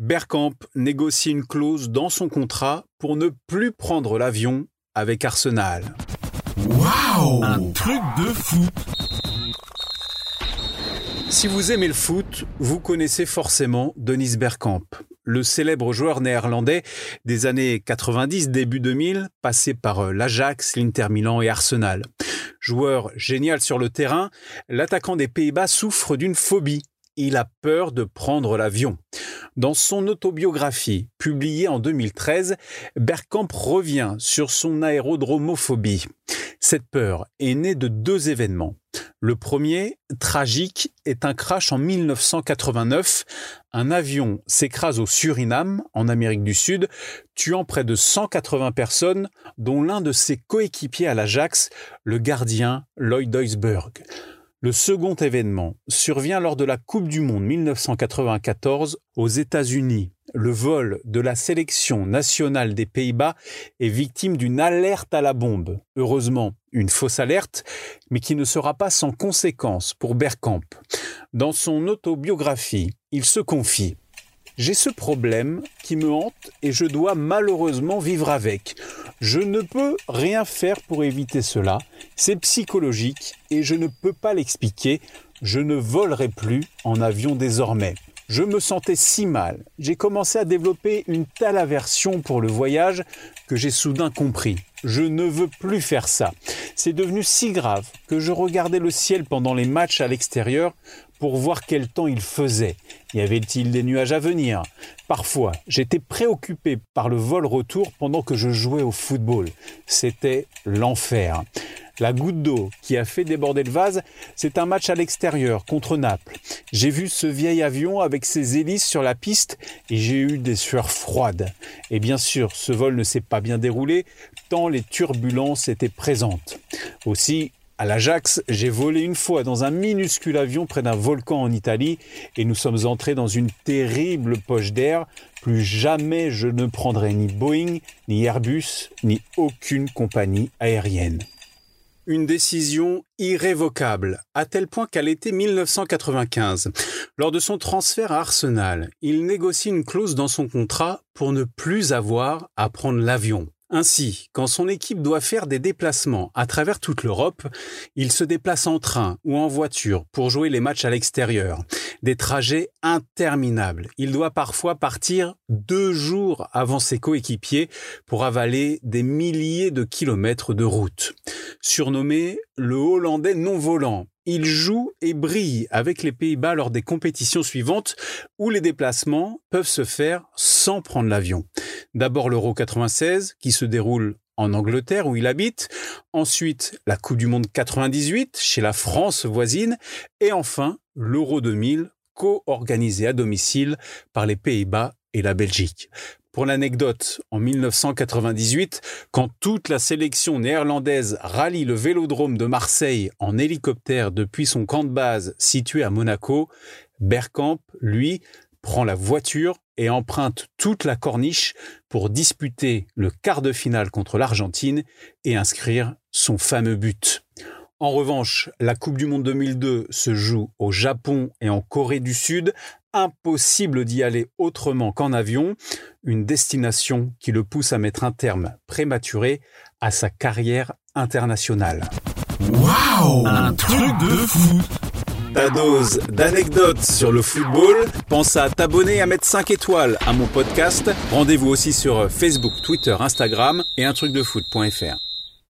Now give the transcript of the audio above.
Bergkamp négocie une clause dans son contrat pour ne plus prendre l'avion avec Arsenal. Waouh Un truc de fou Si vous aimez le foot, vous connaissez forcément Denis Bergkamp, le célèbre joueur néerlandais des années 90, début 2000, passé par euh, l'Ajax, l'Inter Milan et Arsenal. Joueur génial sur le terrain, l'attaquant des Pays-Bas souffre d'une phobie. Il a peur de prendre l'avion. Dans son autobiographie, publiée en 2013, Bergkamp revient sur son aérodromophobie. Cette peur est née de deux événements. Le premier, tragique, est un crash en 1989. Un avion s'écrase au Suriname, en Amérique du Sud, tuant près de 180 personnes, dont l'un de ses coéquipiers à l'Ajax, le gardien Lloyd Duisberg. Le second événement survient lors de la Coupe du Monde 1994 aux États-Unis. Le vol de la sélection nationale des Pays-Bas est victime d'une alerte à la bombe. Heureusement, une fausse alerte, mais qui ne sera pas sans conséquence pour Bergkamp. Dans son autobiographie, il se confie j'ai ce problème qui me hante et je dois malheureusement vivre avec. Je ne peux rien faire pour éviter cela. C'est psychologique et je ne peux pas l'expliquer. Je ne volerai plus en avion désormais. Je me sentais si mal. J'ai commencé à développer une telle aversion pour le voyage que j'ai soudain compris. Je ne veux plus faire ça. C'est devenu si grave que je regardais le ciel pendant les matchs à l'extérieur pour voir quel temps il faisait. Y avait-il des nuages à venir? Parfois, j'étais préoccupé par le vol retour pendant que je jouais au football. C'était l'enfer. La goutte d'eau qui a fait déborder le vase, c'est un match à l'extérieur contre Naples. J'ai vu ce vieil avion avec ses hélices sur la piste et j'ai eu des sueurs froides. Et bien sûr, ce vol ne s'est pas bien déroulé tant les turbulences étaient présentes. Aussi, à l'Ajax, j'ai volé une fois dans un minuscule avion près d'un volcan en Italie et nous sommes entrés dans une terrible poche d'air. Plus jamais je ne prendrai ni Boeing, ni Airbus, ni aucune compagnie aérienne. Une décision irrévocable, à tel point qu'à l'été 1995, lors de son transfert à Arsenal, il négocie une clause dans son contrat pour ne plus avoir à prendre l'avion. Ainsi, quand son équipe doit faire des déplacements à travers toute l'Europe, il se déplace en train ou en voiture pour jouer les matchs à l'extérieur. Des trajets interminables. Il doit parfois partir deux jours avant ses coéquipiers pour avaler des milliers de kilomètres de route. Surnommé le Hollandais non volant, il joue et brille avec les Pays-Bas lors des compétitions suivantes où les déplacements peuvent se faire sans prendre l'avion. D'abord l'Euro 96 qui se déroule en Angleterre où il habite, ensuite la Coupe du Monde 98 chez la France voisine et enfin l'Euro 2000 co-organisé à domicile par les Pays-Bas et la Belgique. Pour l'anecdote, en 1998, quand toute la sélection néerlandaise rallie le vélodrome de Marseille en hélicoptère depuis son camp de base situé à Monaco, Bergkamp, lui, prend la voiture et emprunte toute la corniche pour disputer le quart de finale contre l'Argentine et inscrire son fameux but. En revanche, la Coupe du Monde 2002 se joue au Japon et en Corée du Sud. Impossible d'y aller autrement qu'en avion, une destination qui le pousse à mettre un terme prématuré à sa carrière internationale. Waouh Un truc de fou ta dose d'anecdotes sur le football? Pense à t'abonner et à mettre 5 étoiles à mon podcast. Rendez-vous aussi sur Facebook, Twitter, Instagram et un truc de foot.fr.